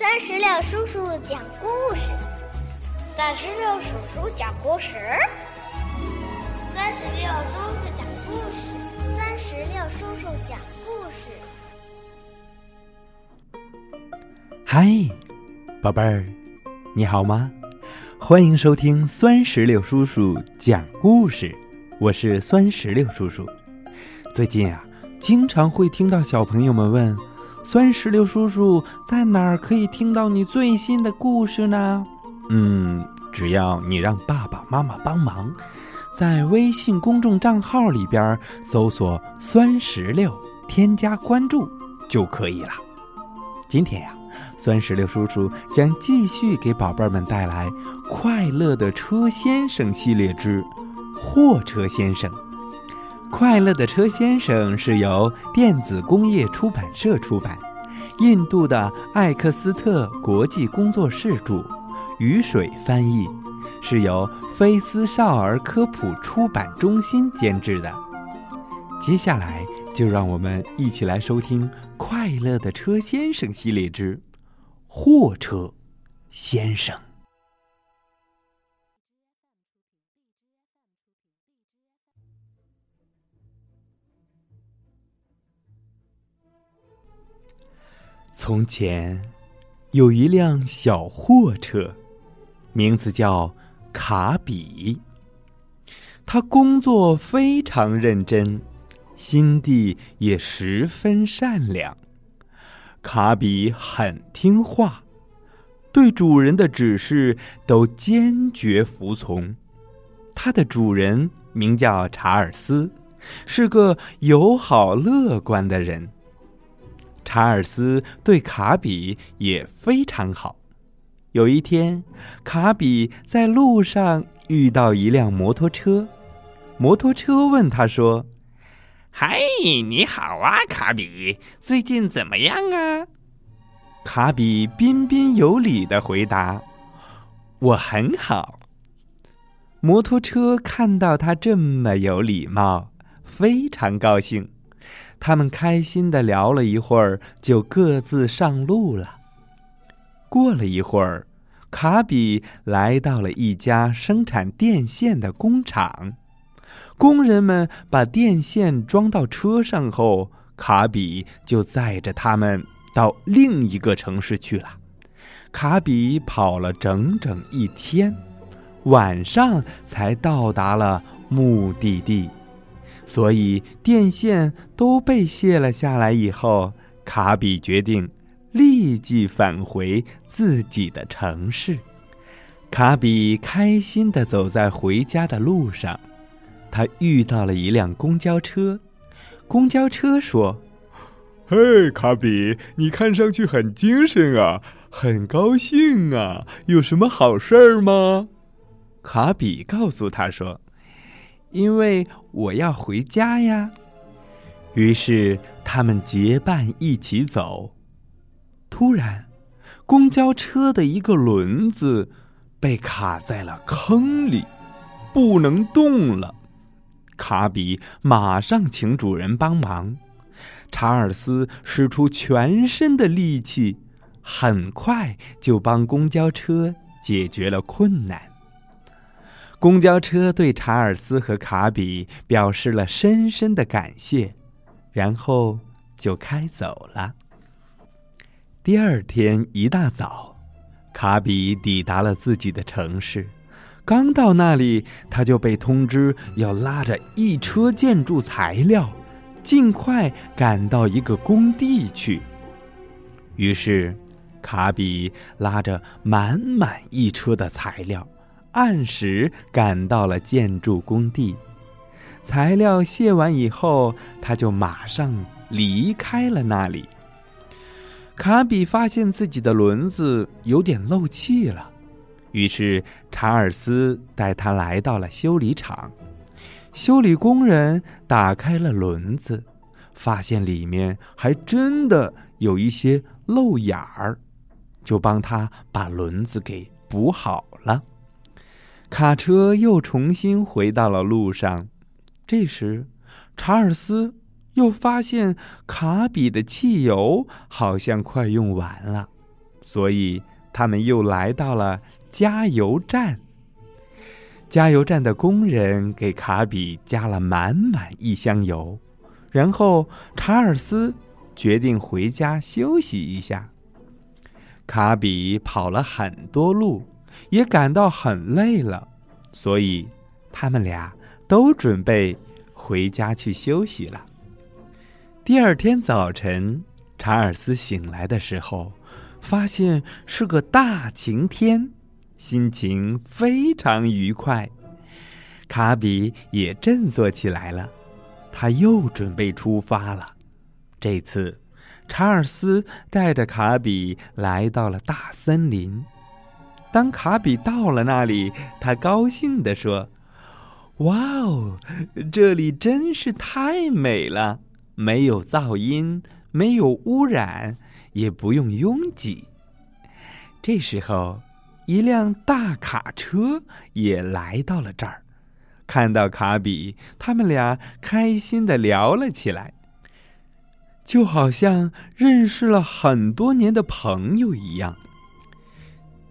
三十六叔叔讲故事，三十六叔叔讲故事，三十六叔叔讲故事，三十六叔叔讲故事。嗨，宝贝儿，你好吗？欢迎收听酸石榴叔叔讲故事，我是酸石榴叔叔。最近啊，经常会听到小朋友们问。酸石榴叔叔在哪儿可以听到你最新的故事呢？嗯，只要你让爸爸妈妈帮忙，在微信公众账号里边搜索“酸石榴”，添加关注就可以了。今天呀，酸石榴叔叔将继续给宝贝们带来《快乐的车先生》系列之《货车先生》。快乐的车先生是由电子工业出版社出版，印度的艾克斯特国际工作室著，雨水翻译，是由菲斯少儿科普出版中心监制的。接下来就让我们一起来收听《快乐的车先生》系列之《货车先生》。从前，有一辆小货车，名字叫卡比。他工作非常认真，心地也十分善良。卡比很听话，对主人的指示都坚决服从。他的主人名叫查尔斯，是个友好乐观的人。查尔斯对卡比也非常好。有一天，卡比在路上遇到一辆摩托车，摩托车问他说：“嗨，你好啊，卡比，最近怎么样啊？”卡比彬彬有礼的回答：“我很好。”摩托车看到他这么有礼貌，非常高兴。他们开心的聊了一会儿，就各自上路了。过了一会儿，卡比来到了一家生产电线的工厂。工人们把电线装到车上后，卡比就载着他们到另一个城市去了。卡比跑了整整一天，晚上才到达了目的地。所以电线都被卸了下来以后，卡比决定立即返回自己的城市。卡比开心地走在回家的路上，他遇到了一辆公交车。公交车说：“嘿，卡比，你看上去很精神啊，很高兴啊，有什么好事儿吗？”卡比告诉他说。因为我要回家呀，于是他们结伴一起走。突然，公交车的一个轮子被卡在了坑里，不能动了。卡比马上请主人帮忙。查尔斯使出全身的力气，很快就帮公交车解决了困难。公交车对查尔斯和卡比表示了深深的感谢，然后就开走了。第二天一大早，卡比抵达了自己的城市。刚到那里，他就被通知要拉着一车建筑材料，尽快赶到一个工地去。于是，卡比拉着满满一车的材料。按时赶到了建筑工地，材料卸完以后，他就马上离开了那里。卡比发现自己的轮子有点漏气了，于是查尔斯带他来到了修理厂。修理工人打开了轮子，发现里面还真的有一些漏眼儿，就帮他把轮子给补好了。卡车又重新回到了路上，这时，查尔斯又发现卡比的汽油好像快用完了，所以他们又来到了加油站。加油站的工人给卡比加了满满一箱油，然后查尔斯决定回家休息一下。卡比跑了很多路，也感到很累了，所以他们俩都准备回家去休息了。第二天早晨，查尔斯醒来的时候，发现是个大晴天。心情非常愉快，卡比也振作起来了。他又准备出发了。这次，查尔斯带着卡比来到了大森林。当卡比到了那里，他高兴地说：“哇哦，这里真是太美了！没有噪音，没有污染，也不用拥挤。”这时候。一辆大卡车也来到了这儿，看到卡比，他们俩开心的聊了起来，就好像认识了很多年的朋友一样。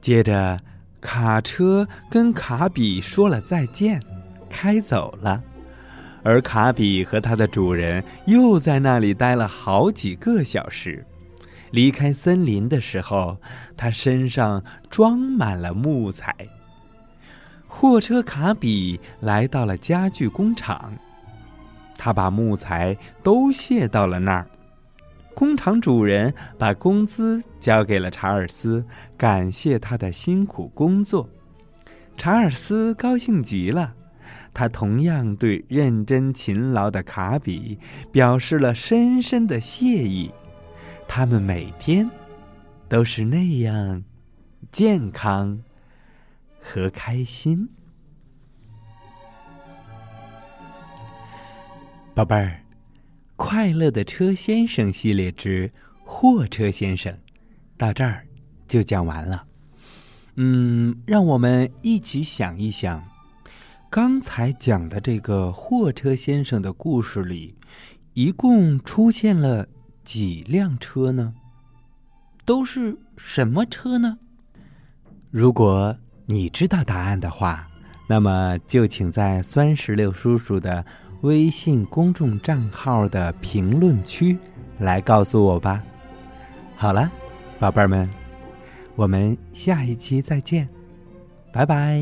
接着，卡车跟卡比说了再见，开走了，而卡比和他的主人又在那里待了好几个小时。离开森林的时候，他身上装满了木材。货车卡比来到了家具工厂，他把木材都卸到了那儿。工厂主人把工资交给了查尔斯，感谢他的辛苦工作。查尔斯高兴极了，他同样对认真勤劳的卡比表示了深深的谢意。他们每天都是那样健康和开心，宝贝儿，快乐的车先生系列之货车先生到这儿就讲完了。嗯，让我们一起想一想，刚才讲的这个货车先生的故事里，一共出现了。几辆车呢？都是什么车呢？如果你知道答案的话，那么就请在酸石榴叔叔的微信公众账号的评论区来告诉我吧。好了，宝贝儿们，我们下一期再见，拜拜。